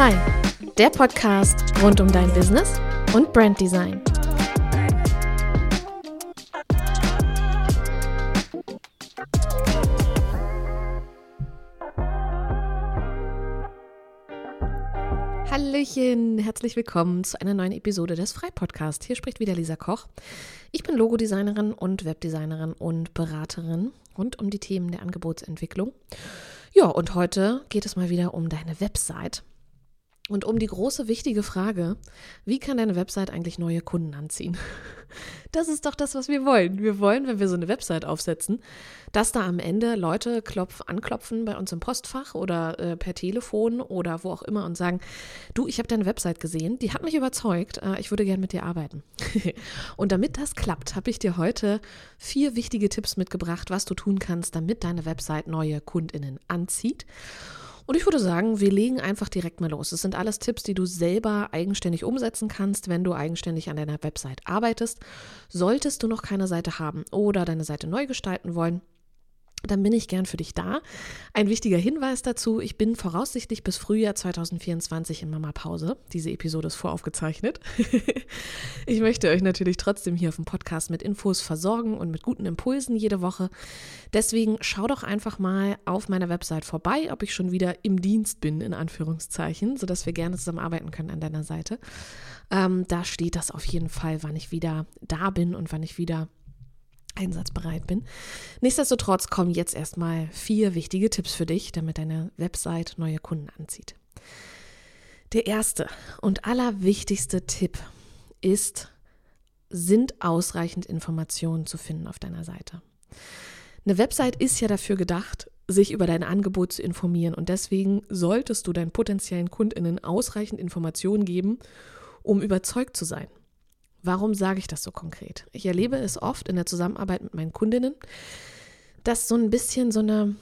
Frei, der Podcast rund um dein Business und Branddesign. Hallöchen, herzlich willkommen zu einer neuen Episode des Frei-Podcast. Hier spricht wieder Lisa Koch. Ich bin Logodesignerin und Webdesignerin und Beraterin rund um die Themen der Angebotsentwicklung. Ja, und heute geht es mal wieder um deine Website. Und um die große wichtige Frage, wie kann deine Website eigentlich neue Kunden anziehen? Das ist doch das, was wir wollen. Wir wollen, wenn wir so eine Website aufsetzen, dass da am Ende Leute klopf, anklopfen bei uns im Postfach oder äh, per Telefon oder wo auch immer und sagen, du, ich habe deine Website gesehen, die hat mich überzeugt, äh, ich würde gerne mit dir arbeiten. und damit das klappt, habe ich dir heute vier wichtige Tipps mitgebracht, was du tun kannst, damit deine Website neue Kundinnen anzieht. Und ich würde sagen, wir legen einfach direkt mal los. Es sind alles Tipps, die du selber eigenständig umsetzen kannst, wenn du eigenständig an deiner Website arbeitest. Solltest du noch keine Seite haben oder deine Seite neu gestalten wollen, dann bin ich gern für dich da. Ein wichtiger Hinweis dazu, ich bin voraussichtlich bis Frühjahr 2024 in Mama Pause. Diese Episode ist voraufgezeichnet. ich möchte euch natürlich trotzdem hier auf dem Podcast mit Infos versorgen und mit guten Impulsen jede Woche. Deswegen schau doch einfach mal auf meiner Website vorbei, ob ich schon wieder im Dienst bin, in Anführungszeichen, sodass wir gerne zusammenarbeiten können an deiner Seite. Ähm, da steht das auf jeden Fall, wann ich wieder da bin und wann ich wieder einsatzbereit bin. Nichtsdestotrotz kommen jetzt erstmal vier wichtige Tipps für dich, damit deine Website neue Kunden anzieht. Der erste und allerwichtigste Tipp ist, sind ausreichend Informationen zu finden auf deiner Seite. Eine Website ist ja dafür gedacht, sich über dein Angebot zu informieren und deswegen solltest du deinen potenziellen Kundinnen ausreichend Informationen geben, um überzeugt zu sein. Warum sage ich das so konkret? Ich erlebe es oft in der Zusammenarbeit mit meinen Kundinnen, dass so ein bisschen so eine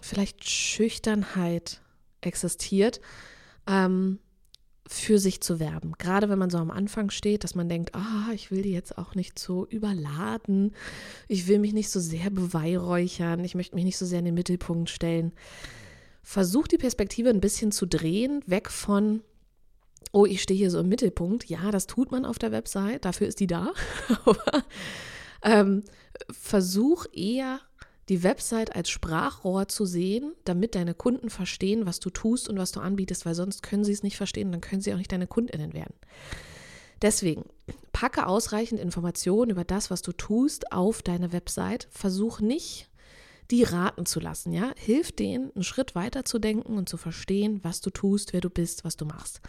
vielleicht Schüchternheit existiert, ähm, für sich zu werben. Gerade wenn man so am Anfang steht, dass man denkt, ah, ich will die jetzt auch nicht so überladen, ich will mich nicht so sehr beweihräuchern, ich möchte mich nicht so sehr in den Mittelpunkt stellen. Versuch die Perspektive ein bisschen zu drehen, weg von, oh, ich stehe hier so im Mittelpunkt. Ja, das tut man auf der Website, dafür ist die da. Aber ähm, versuch eher die Website als Sprachrohr zu sehen, damit deine Kunden verstehen, was du tust und was du anbietest, weil sonst können sie es nicht verstehen, dann können sie auch nicht deine Kundinnen werden. Deswegen, packe ausreichend Informationen über das, was du tust, auf deine Website. Versuch nicht, die raten zu lassen, ja? Hilf denen, einen Schritt weiter zu denken und zu verstehen, was du tust, wer du bist, was du machst.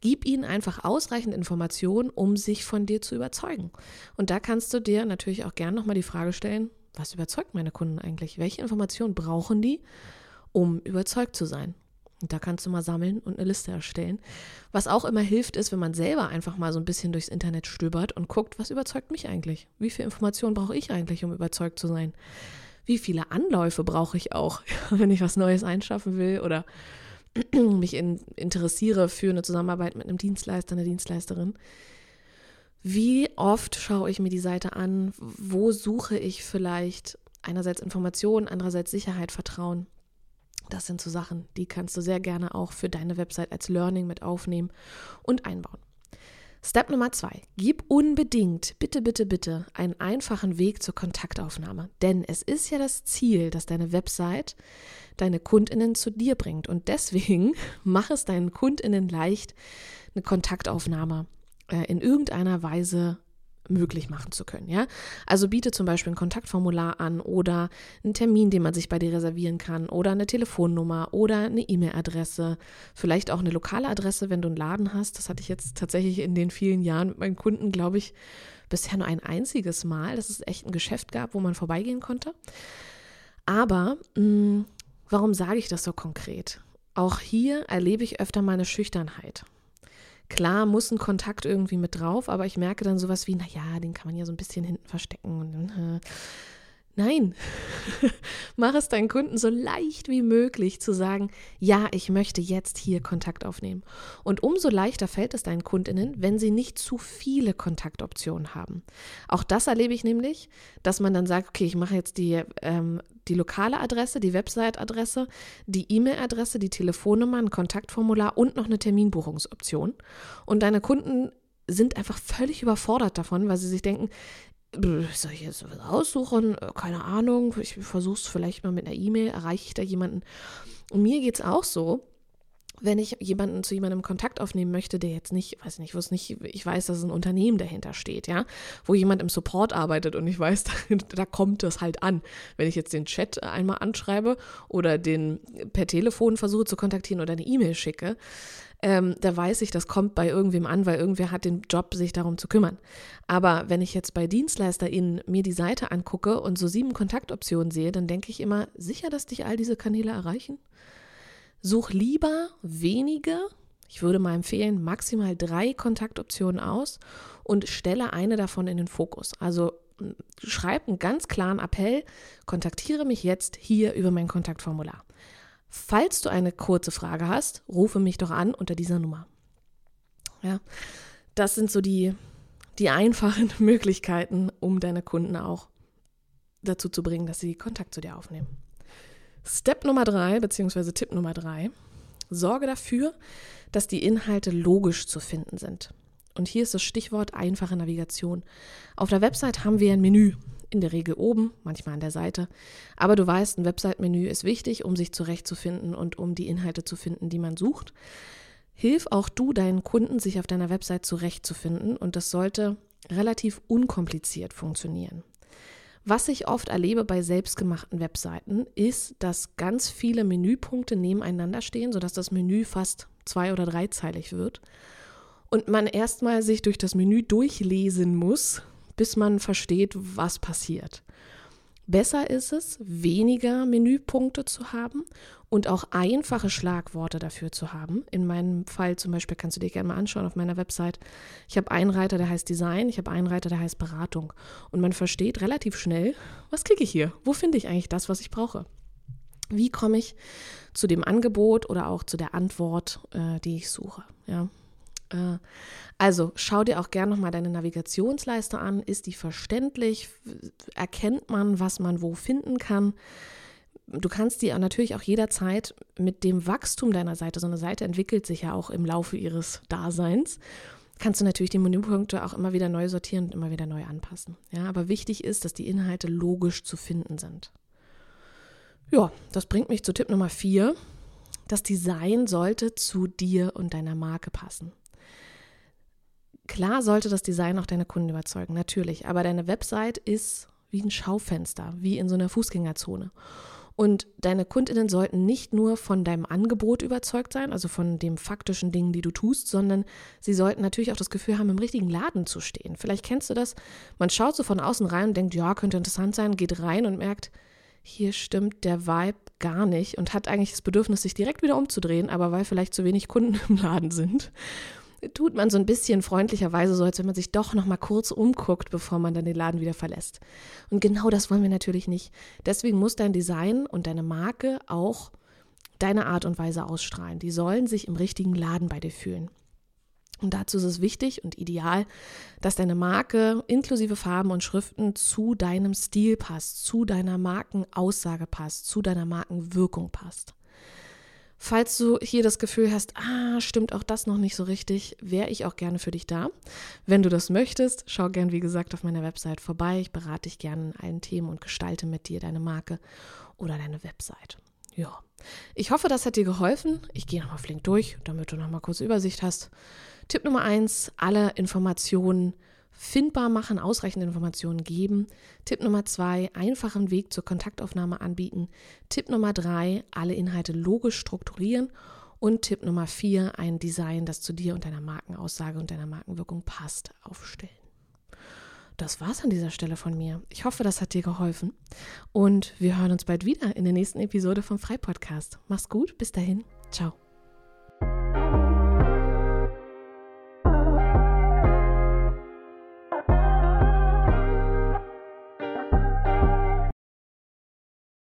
Gib ihnen einfach ausreichend Informationen, um sich von dir zu überzeugen. Und da kannst du dir natürlich auch gern nochmal die Frage stellen, was überzeugt meine Kunden eigentlich? Welche Informationen brauchen die, um überzeugt zu sein? Und da kannst du mal sammeln und eine Liste erstellen. Was auch immer hilft, ist, wenn man selber einfach mal so ein bisschen durchs Internet stöbert und guckt, was überzeugt mich eigentlich? Wie viel Informationen brauche ich eigentlich, um überzeugt zu sein? Wie viele Anläufe brauche ich auch, wenn ich was Neues einschaffen will oder mich in, interessiere für eine Zusammenarbeit mit einem Dienstleister, einer Dienstleisterin, wie oft schaue ich mir die Seite an? Wo suche ich vielleicht einerseits Informationen, andererseits Sicherheit, Vertrauen? Das sind so Sachen, die kannst du sehr gerne auch für deine Website als Learning mit aufnehmen und einbauen. Step Nummer zwei. Gib unbedingt, bitte, bitte, bitte, einen einfachen Weg zur Kontaktaufnahme. Denn es ist ja das Ziel, dass deine Website deine KundInnen zu dir bringt. Und deswegen mach es deinen KundInnen leicht, eine Kontaktaufnahme äh, in irgendeiner Weise möglich machen zu können. Ja? Also biete zum Beispiel ein Kontaktformular an oder einen Termin, den man sich bei dir reservieren kann oder eine Telefonnummer oder eine E-Mail-Adresse, vielleicht auch eine lokale Adresse, wenn du einen Laden hast. Das hatte ich jetzt tatsächlich in den vielen Jahren mit meinen Kunden, glaube ich, bisher nur ein einziges Mal, dass es echt ein Geschäft gab, wo man vorbeigehen konnte. Aber mh, mm, warum sage ich das so konkret? Auch hier erlebe ich öfter meine Schüchternheit. Klar muss ein Kontakt irgendwie mit drauf, aber ich merke dann sowas wie, naja, den kann man ja so ein bisschen hinten verstecken. Und, äh, nein, mach es deinen Kunden so leicht wie möglich zu sagen, ja, ich möchte jetzt hier Kontakt aufnehmen. Und umso leichter fällt es deinen Kundinnen, wenn sie nicht zu viele Kontaktoptionen haben. Auch das erlebe ich nämlich, dass man dann sagt, okay, ich mache jetzt die ähm, die lokale Adresse, die Website-Adresse, die E-Mail-Adresse, die Telefonnummer, ein Kontaktformular und noch eine Terminbuchungsoption. Und deine Kunden sind einfach völlig überfordert davon, weil sie sich denken, soll ich jetzt was aussuchen? Keine Ahnung. Ich versuche es vielleicht mal mit einer E-Mail. Erreiche ich da jemanden? Und mir geht es auch so wenn ich jemanden zu jemandem Kontakt aufnehmen möchte, der jetzt nicht, weiß nicht, wo es nicht, ich weiß, dass ein Unternehmen dahinter steht, ja, wo jemand im Support arbeitet und ich weiß, da, da kommt es halt an. Wenn ich jetzt den Chat einmal anschreibe oder den per Telefon versuche zu kontaktieren oder eine E-Mail schicke, ähm, da weiß ich, das kommt bei irgendwem an, weil irgendwer hat den Job, sich darum zu kümmern. Aber wenn ich jetzt bei DienstleisterInnen mir die Seite angucke und so sieben Kontaktoptionen sehe, dann denke ich immer, sicher, dass dich all diese Kanäle erreichen? Such lieber wenige, ich würde mal empfehlen, maximal drei Kontaktoptionen aus und stelle eine davon in den Fokus. Also schreib einen ganz klaren Appell, kontaktiere mich jetzt hier über mein Kontaktformular. Falls du eine kurze Frage hast, rufe mich doch an unter dieser Nummer. Ja, das sind so die, die einfachen Möglichkeiten, um deine Kunden auch dazu zu bringen, dass sie Kontakt zu dir aufnehmen. Step Nummer drei, beziehungsweise Tipp Nummer drei, sorge dafür, dass die Inhalte logisch zu finden sind. Und hier ist das Stichwort einfache Navigation. Auf der Website haben wir ein Menü, in der Regel oben, manchmal an der Seite. Aber du weißt, ein Website-Menü ist wichtig, um sich zurechtzufinden und um die Inhalte zu finden, die man sucht. Hilf auch du deinen Kunden, sich auf deiner Website zurechtzufinden und das sollte relativ unkompliziert funktionieren. Was ich oft erlebe bei selbstgemachten Webseiten, ist, dass ganz viele Menüpunkte nebeneinander stehen, sodass das Menü fast zwei- oder dreizeilig wird. Und man erstmal sich durch das Menü durchlesen muss, bis man versteht, was passiert. Besser ist es, weniger Menüpunkte zu haben und auch einfache Schlagworte dafür zu haben. In meinem Fall zum Beispiel kannst du dir gerne mal anschauen auf meiner Website. Ich habe einen Reiter, der heißt Design, ich habe einen Reiter, der heißt Beratung. Und man versteht relativ schnell, was klicke ich hier? Wo finde ich eigentlich das, was ich brauche? Wie komme ich zu dem Angebot oder auch zu der Antwort, äh, die ich suche? Ja, also schau dir auch gerne nochmal deine Navigationsleiste an. Ist die verständlich? Erkennt man, was man wo finden kann? Du kannst die natürlich auch jederzeit mit dem Wachstum deiner Seite, so eine Seite entwickelt sich ja auch im Laufe ihres Daseins, kannst du natürlich die Menüpunkte auch immer wieder neu sortieren und immer wieder neu anpassen. Ja, aber wichtig ist, dass die Inhalte logisch zu finden sind. Ja, das bringt mich zu Tipp Nummer vier. Das Design sollte zu dir und deiner Marke passen. Klar sollte das Design auch deine Kunden überzeugen, natürlich, aber deine Website ist wie ein Schaufenster, wie in so einer Fußgängerzone. Und deine Kundinnen sollten nicht nur von deinem Angebot überzeugt sein, also von den faktischen Dingen, die du tust, sondern sie sollten natürlich auch das Gefühl haben, im richtigen Laden zu stehen. Vielleicht kennst du das. Man schaut so von außen rein und denkt, ja, könnte interessant sein, geht rein und merkt, hier stimmt der Vibe gar nicht und hat eigentlich das Bedürfnis, sich direkt wieder umzudrehen, aber weil vielleicht zu wenig Kunden im Laden sind tut man so ein bisschen freundlicherweise so, als wenn man sich doch noch mal kurz umguckt, bevor man dann den Laden wieder verlässt. Und genau das wollen wir natürlich nicht. Deswegen muss dein Design und deine Marke auch deine Art und Weise ausstrahlen. Die sollen sich im richtigen Laden bei dir fühlen. Und dazu ist es wichtig und ideal, dass deine Marke inklusive Farben und Schriften zu deinem Stil passt, zu deiner Markenaussage passt, zu deiner Markenwirkung passt. Falls du hier das Gefühl hast, ah, stimmt auch das noch nicht so richtig, wäre ich auch gerne für dich da. Wenn du das möchtest, schau gern, wie gesagt, auf meiner Website vorbei. Ich berate dich gerne in allen Themen und gestalte mit dir deine Marke oder deine Website. Ja, ich hoffe, das hat dir geholfen. Ich gehe nochmal flink durch, damit du nochmal kurz Übersicht hast. Tipp Nummer eins, alle Informationen findbar machen, ausreichende Informationen geben. Tipp Nummer zwei, einfachen Weg zur Kontaktaufnahme anbieten. Tipp Nummer drei, alle Inhalte logisch strukturieren. Und Tipp Nummer vier, ein Design, das zu dir und deiner Markenaussage und deiner Markenwirkung passt, aufstellen. Das war's an dieser Stelle von mir. Ich hoffe, das hat dir geholfen. Und wir hören uns bald wieder in der nächsten Episode vom Freipodcast. Mach's gut, bis dahin. Ciao.